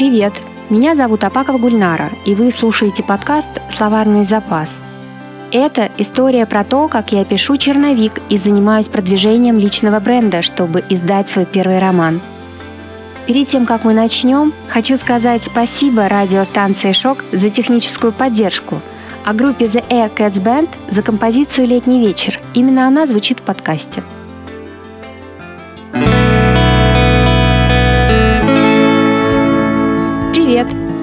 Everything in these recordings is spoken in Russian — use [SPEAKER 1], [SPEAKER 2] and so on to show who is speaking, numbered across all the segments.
[SPEAKER 1] Привет! Меня зовут Апакова Гульнара, и вы слушаете подкаст «Словарный запас». Это история про то, как я пишу черновик и занимаюсь продвижением личного бренда, чтобы издать свой первый роман. Перед тем, как мы начнем, хочу сказать спасибо радиостанции «Шок» за техническую поддержку, а группе The Air Cats Band за композицию «Летний вечер». Именно она звучит в подкасте.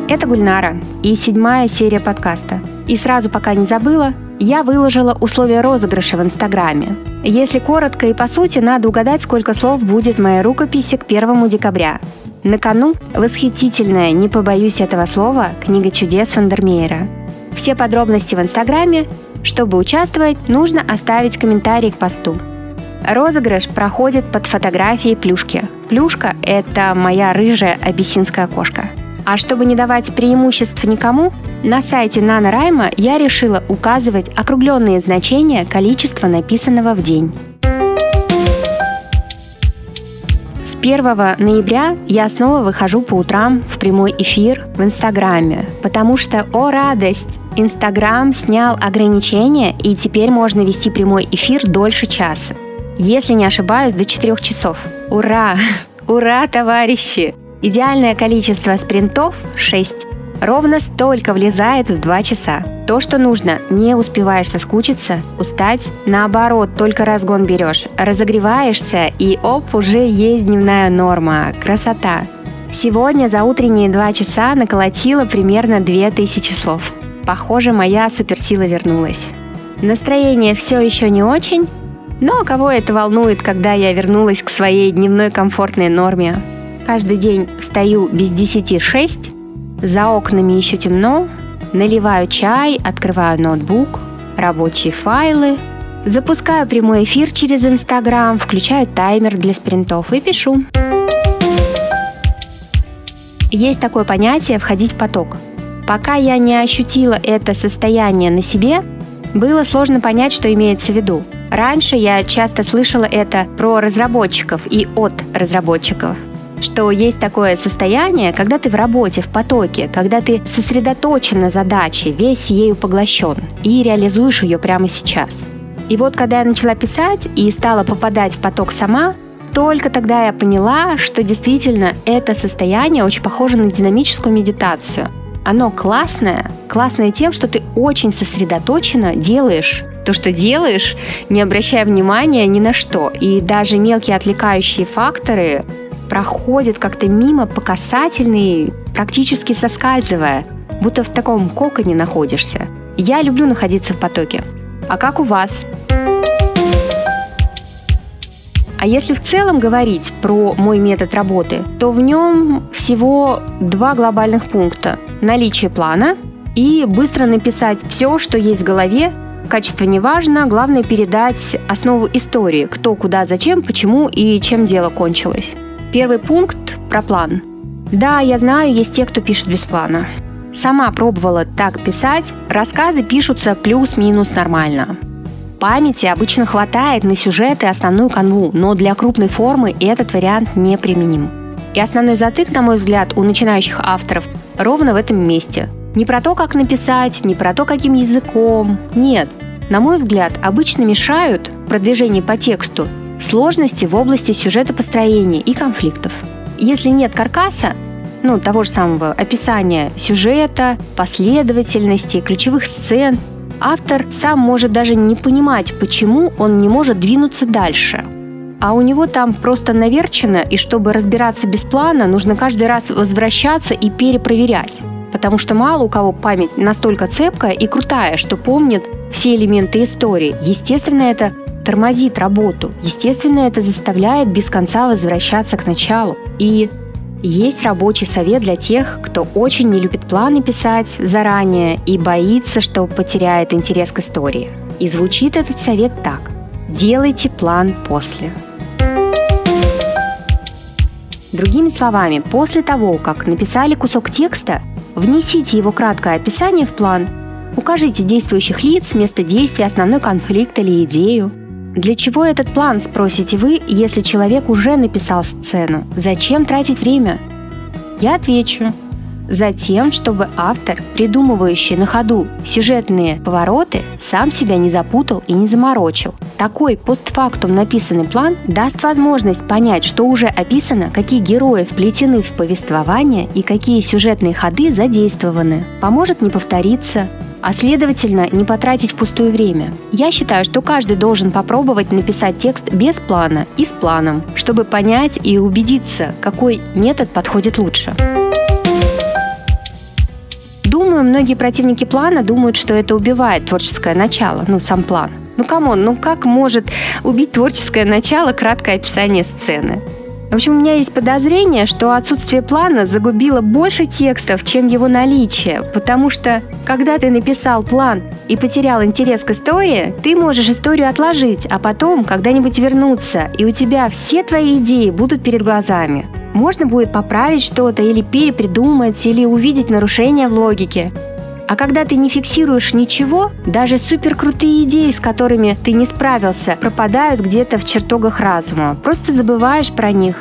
[SPEAKER 1] Это Гульнара и седьмая серия подкаста. И сразу, пока не забыла, я выложила условия розыгрыша в Инстаграме. Если коротко и по сути, надо угадать, сколько слов будет моей рукописи к 1 декабря. На кону восхитительная, не побоюсь этого слова, книга чудес Вандермеера. Все подробности в Инстаграме. Чтобы участвовать, нужно оставить комментарий к посту. Розыгрыш проходит под фотографией плюшки. Плюшка – это моя рыжая абиссинская кошка – а чтобы не давать преимуществ никому, на сайте NaNoWriMo я решила указывать округленные значения количества написанного в день. С 1 ноября я снова выхожу по утрам в прямой эфир в Инстаграме, потому что, о радость, Инстаграм снял ограничения, и теперь можно вести прямой эфир дольше часа. Если не ошибаюсь, до 4 часов. Ура! Ура, товарищи! Идеальное количество спринтов – 6. Ровно столько влезает в 2 часа. То, что нужно, не успеваешь соскучиться, устать, наоборот, только разгон берешь, разогреваешься и оп, уже есть дневная норма. Красота! Сегодня за утренние 2 часа наколотила примерно 2000 слов. Похоже, моя суперсила вернулась. Настроение все еще не очень, но кого это волнует, когда я вернулась к своей дневной комфортной норме? Каждый день встаю без десяти шесть, за окнами еще темно, наливаю чай, открываю ноутбук, рабочие файлы, запускаю прямой эфир через Инстаграм, включаю таймер для спринтов и пишу. Есть такое понятие «входить в поток». Пока я не ощутила это состояние на себе, было сложно понять, что имеется в виду. Раньше я часто слышала это про разработчиков и от разработчиков что есть такое состояние, когда ты в работе, в потоке, когда ты сосредоточен на задаче, весь ею поглощен и реализуешь ее прямо сейчас. И вот когда я начала писать и стала попадать в поток сама, только тогда я поняла, что действительно это состояние очень похоже на динамическую медитацию. Оно классное, классное тем, что ты очень сосредоточенно делаешь то, что делаешь, не обращая внимания ни на что. И даже мелкие отвлекающие факторы проходит как-то мимо по касательной, практически соскальзывая, будто в таком коконе находишься. Я люблю находиться в потоке. А как у вас? А если в целом говорить про мой метод работы, то в нем всего два глобальных пункта. Наличие плана и быстро написать все, что есть в голове, Качество не важно, главное передать основу истории, кто, куда, зачем, почему и чем дело кончилось. Первый пункт про план. Да, я знаю, есть те, кто пишет без плана. Сама пробовала так писать, рассказы пишутся плюс-минус нормально. Памяти обычно хватает на сюжет и основную канву, но для крупной формы этот вариант не применим. И основной затык, на мой взгляд, у начинающих авторов ровно в этом месте. Не про то, как написать, не про то, каким языком. Нет. На мой взгляд, обычно мешают продвижение по тексту сложности в области сюжета построения и конфликтов. Если нет каркаса, ну, того же самого описания сюжета, последовательности, ключевых сцен, автор сам может даже не понимать, почему он не может двинуться дальше. А у него там просто наверчено, и чтобы разбираться без плана, нужно каждый раз возвращаться и перепроверять. Потому что мало у кого память настолько цепкая и крутая, что помнит все элементы истории. Естественно, это тормозит работу. Естественно, это заставляет без конца возвращаться к началу. И есть рабочий совет для тех, кто очень не любит планы писать заранее и боится, что потеряет интерес к истории. И звучит этот совет так. Делайте план после. Другими словами, после того, как написали кусок текста, внесите его краткое описание в план, укажите действующих лиц, место действия, основной конфликт или идею, для чего этот план, спросите вы, если человек уже написал сцену? Зачем тратить время? Я отвечу. Затем, чтобы автор, придумывающий на ходу сюжетные повороты, сам себя не запутал и не заморочил. Такой постфактум написанный план даст возможность понять, что уже описано, какие герои вплетены в повествование и какие сюжетные ходы задействованы. Поможет не повториться, а следовательно не потратить пустое время. Я считаю, что каждый должен попробовать написать текст без плана и с планом, чтобы понять и убедиться, какой метод подходит лучше. Думаю, многие противники плана думают, что это убивает творческое начало, ну, сам план. Ну, come on, ну как может убить творческое начало краткое описание сцены? В общем, у меня есть подозрение, что отсутствие плана загубило больше текстов, чем его наличие, потому что, когда ты написал план и потерял интерес к истории, ты можешь историю отложить, а потом когда-нибудь вернуться, и у тебя все твои идеи будут перед глазами. Можно будет поправить что-то или перепридумать, или увидеть нарушения в логике. А когда ты не фиксируешь ничего, даже суперкрутые идеи, с которыми ты не справился, пропадают где-то в чертогах разума. Просто забываешь про них.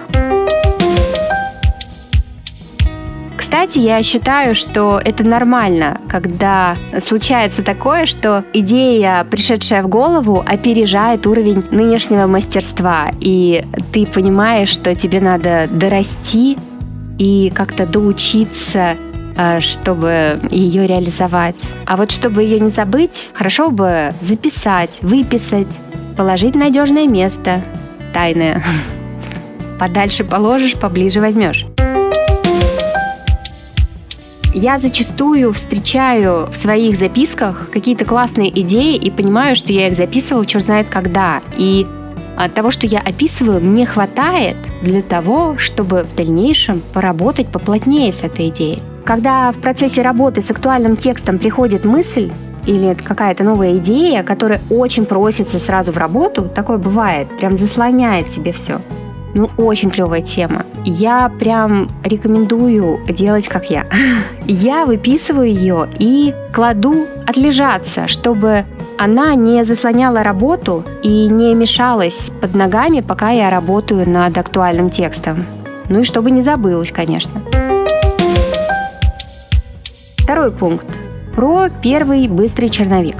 [SPEAKER 1] Кстати, я считаю, что это нормально, когда случается такое, что идея, пришедшая в голову, опережает уровень нынешнего мастерства, и ты понимаешь, что тебе надо дорасти и как-то доучиться чтобы ее реализовать. А вот чтобы ее не забыть, хорошо бы записать, выписать, положить в надежное место, тайное. Подальше положишь, поближе возьмешь. Я зачастую встречаю в своих записках какие-то классные идеи и понимаю, что я их записывала черт знает когда. И от того, что я описываю, мне хватает для того, чтобы в дальнейшем поработать поплотнее с этой идеей. Когда в процессе работы с актуальным текстом приходит мысль, или какая-то новая идея, которая очень просится сразу в работу, такое бывает, прям заслоняет тебе все. Ну, очень клевая тема. Я прям рекомендую делать как я. Я выписываю ее и кладу отлежаться, чтобы она не заслоняла работу и не мешалась под ногами, пока я работаю над актуальным текстом. Ну и чтобы не забылась, конечно. Второй пункт. Про первый быстрый черновик.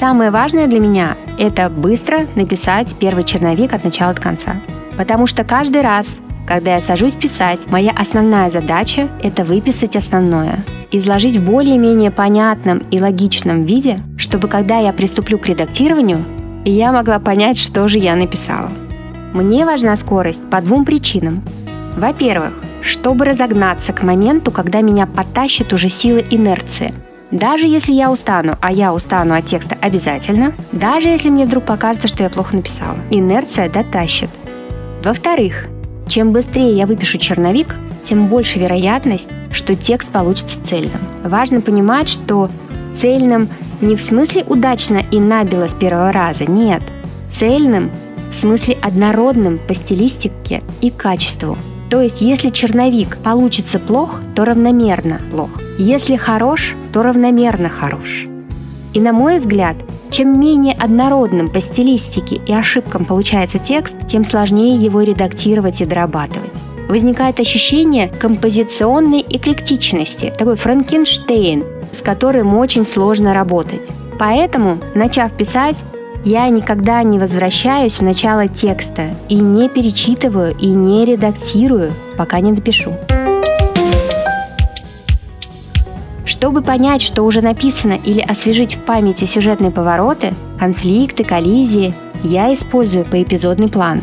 [SPEAKER 1] Самое важное для меня – это быстро написать первый черновик от начала до конца. Потому что каждый раз, когда я сажусь писать, моя основная задача – это выписать основное, изложить в более-менее понятном и логичном виде, чтобы когда я приступлю к редактированию, я могла понять, что же я написала. Мне важна скорость по двум причинам. Во-первых, чтобы разогнаться к моменту, когда меня потащит уже сила инерции. Даже если я устану, а я устану от текста обязательно, даже если мне вдруг покажется, что я плохо написала, инерция дотащит. Во-вторых, чем быстрее я выпишу черновик, тем больше вероятность, что текст получится цельным. Важно понимать, что цельным не в смысле удачно и набило с первого раза, нет. Цельным в смысле однородным по стилистике и качеству, то есть, если черновик получится плох, то равномерно плох. Если хорош, то равномерно хорош. И на мой взгляд, чем менее однородным по стилистике и ошибкам получается текст, тем сложнее его редактировать и дорабатывать. Возникает ощущение композиционной эклектичности, такой Франкенштейн, с которым очень сложно работать. Поэтому, начав писать, я никогда не возвращаюсь в начало текста и не перечитываю и не редактирую, пока не допишу. Чтобы понять, что уже написано или освежить в памяти сюжетные повороты, конфликты, коллизии, я использую поэпизодный план.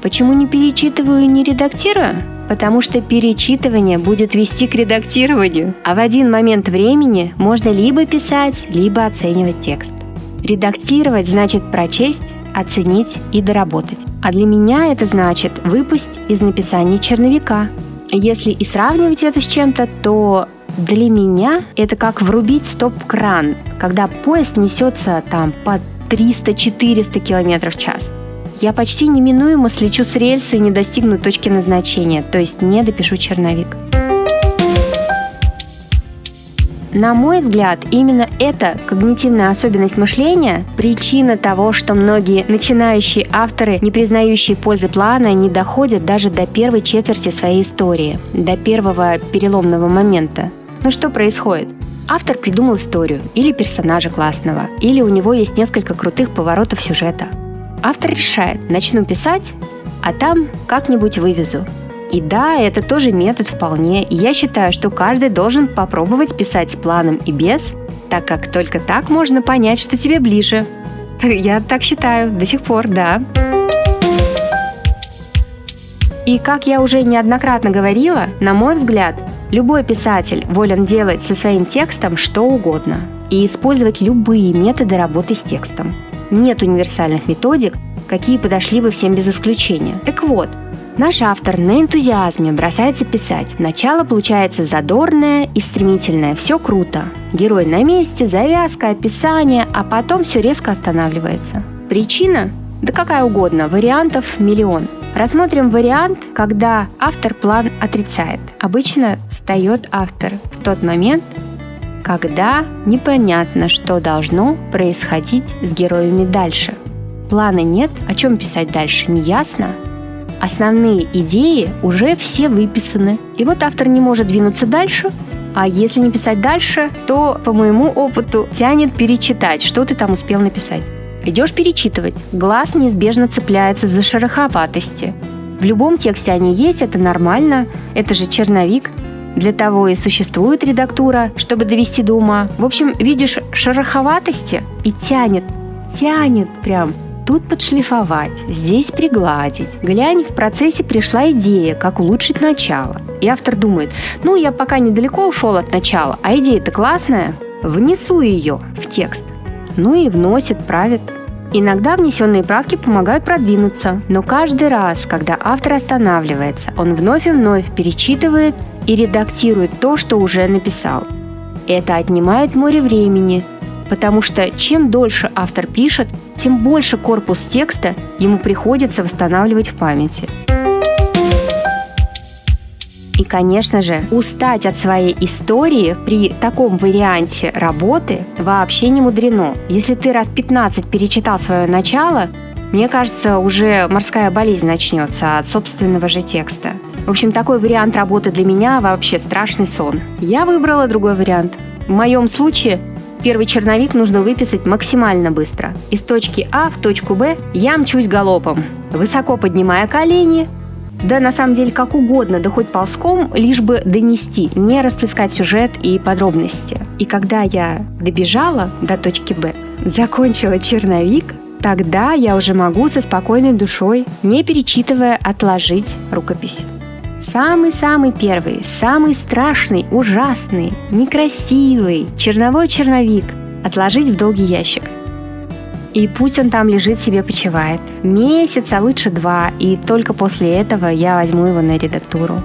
[SPEAKER 1] Почему не перечитываю и не редактирую? Потому что перечитывание будет вести к редактированию, а в один момент времени можно либо писать, либо оценивать текст. Редактировать значит прочесть, оценить и доработать. А для меня это значит выпасть из написания черновика. Если и сравнивать это с чем-то, то для меня это как врубить стоп-кран, когда поезд несется там по 300-400 км в час. Я почти неминуемо слечу с рельсы и не достигну точки назначения, то есть не допишу черновик. На мой взгляд, именно эта когнитивная особенность мышления – причина того, что многие начинающие авторы, не признающие пользы плана, не доходят даже до первой четверти своей истории, до первого переломного момента. Но что происходит? Автор придумал историю или персонажа классного, или у него есть несколько крутых поворотов сюжета. Автор решает, начну писать, а там как-нибудь вывезу. И да, это тоже метод вполне. Я считаю, что каждый должен попробовать писать с планом и без, так как только так можно понять, что тебе ближе. Я так считаю, до сих пор, да. И как я уже неоднократно говорила, на мой взгляд, любой писатель волен делать со своим текстом что угодно и использовать любые методы работы с текстом. Нет универсальных методик, какие подошли бы всем без исключения. Так вот, Наш автор на энтузиазме бросается писать. Начало получается задорное и стремительное. Все круто. Герой на месте, завязка, описание, а потом все резко останавливается. Причина? Да какая угодно, вариантов миллион. Рассмотрим вариант, когда автор план отрицает. Обычно встает автор в тот момент, когда непонятно, что должно происходить с героями дальше. Плана нет, о чем писать дальше не ясно, Основные идеи уже все выписаны. И вот автор не может двинуться дальше, а если не писать дальше, то, по моему опыту, тянет перечитать, что ты там успел написать. Идешь перечитывать, глаз неизбежно цепляется за шероховатости. В любом тексте они есть, это нормально, это же черновик. Для того и существует редактура, чтобы довести до ума. В общем, видишь шероховатости и тянет, тянет прям. Тут подшлифовать, здесь пригладить. Глянь, в процессе пришла идея, как улучшить начало. И автор думает, ну, я пока недалеко ушел от начала, а идея-то классная. Внесу ее в текст. Ну и вносит, правит. Иногда внесенные правки помогают продвинуться, но каждый раз, когда автор останавливается, он вновь и вновь перечитывает и редактирует то, что уже написал. Это отнимает море времени, потому что чем дольше автор пишет, тем больше корпус текста ему приходится восстанавливать в памяти. И, конечно же, устать от своей истории при таком варианте работы вообще не мудрено. Если ты раз 15 перечитал свое начало, мне кажется, уже морская болезнь начнется от собственного же текста. В общем, такой вариант работы для меня вообще страшный сон. Я выбрала другой вариант. В моем случае Первый черновик нужно выписать максимально быстро. Из точки А в точку Б я мчусь галопом, высоко поднимая колени, да на самом деле как угодно, да хоть ползком, лишь бы донести, не расплескать сюжет и подробности. И когда я добежала до точки Б, закончила черновик, тогда я уже могу со спокойной душой, не перечитывая, отложить рукопись. Самый-самый первый, самый страшный, ужасный, некрасивый черновой черновик отложить в долгий ящик. И пусть он там лежит себе почивает. Месяц, а лучше два, и только после этого я возьму его на редактуру.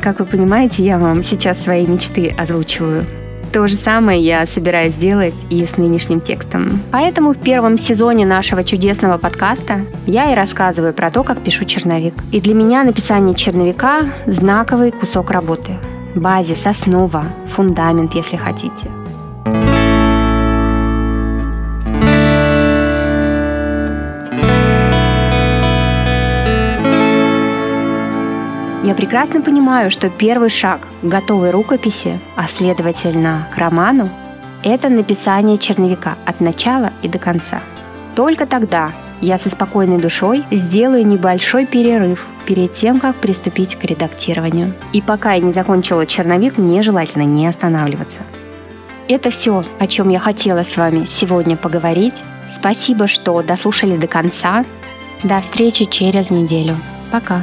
[SPEAKER 1] Как вы понимаете, я вам сейчас свои мечты озвучиваю. То же самое я собираюсь сделать и с нынешним текстом. Поэтому в первом сезоне нашего чудесного подкаста я и рассказываю про то, как пишу черновик. И для меня написание черновика – знаковый кусок работы. Базис, основа, фундамент, если хотите. Я прекрасно понимаю, что первый шаг к готовой рукописи, а следовательно к роману, это написание черновика от начала и до конца. Только тогда я со спокойной душой сделаю небольшой перерыв перед тем, как приступить к редактированию. И пока я не закончила черновик, мне желательно не останавливаться. Это все, о чем я хотела с вами сегодня поговорить. Спасибо, что дослушали до конца. До встречи через неделю. Пока.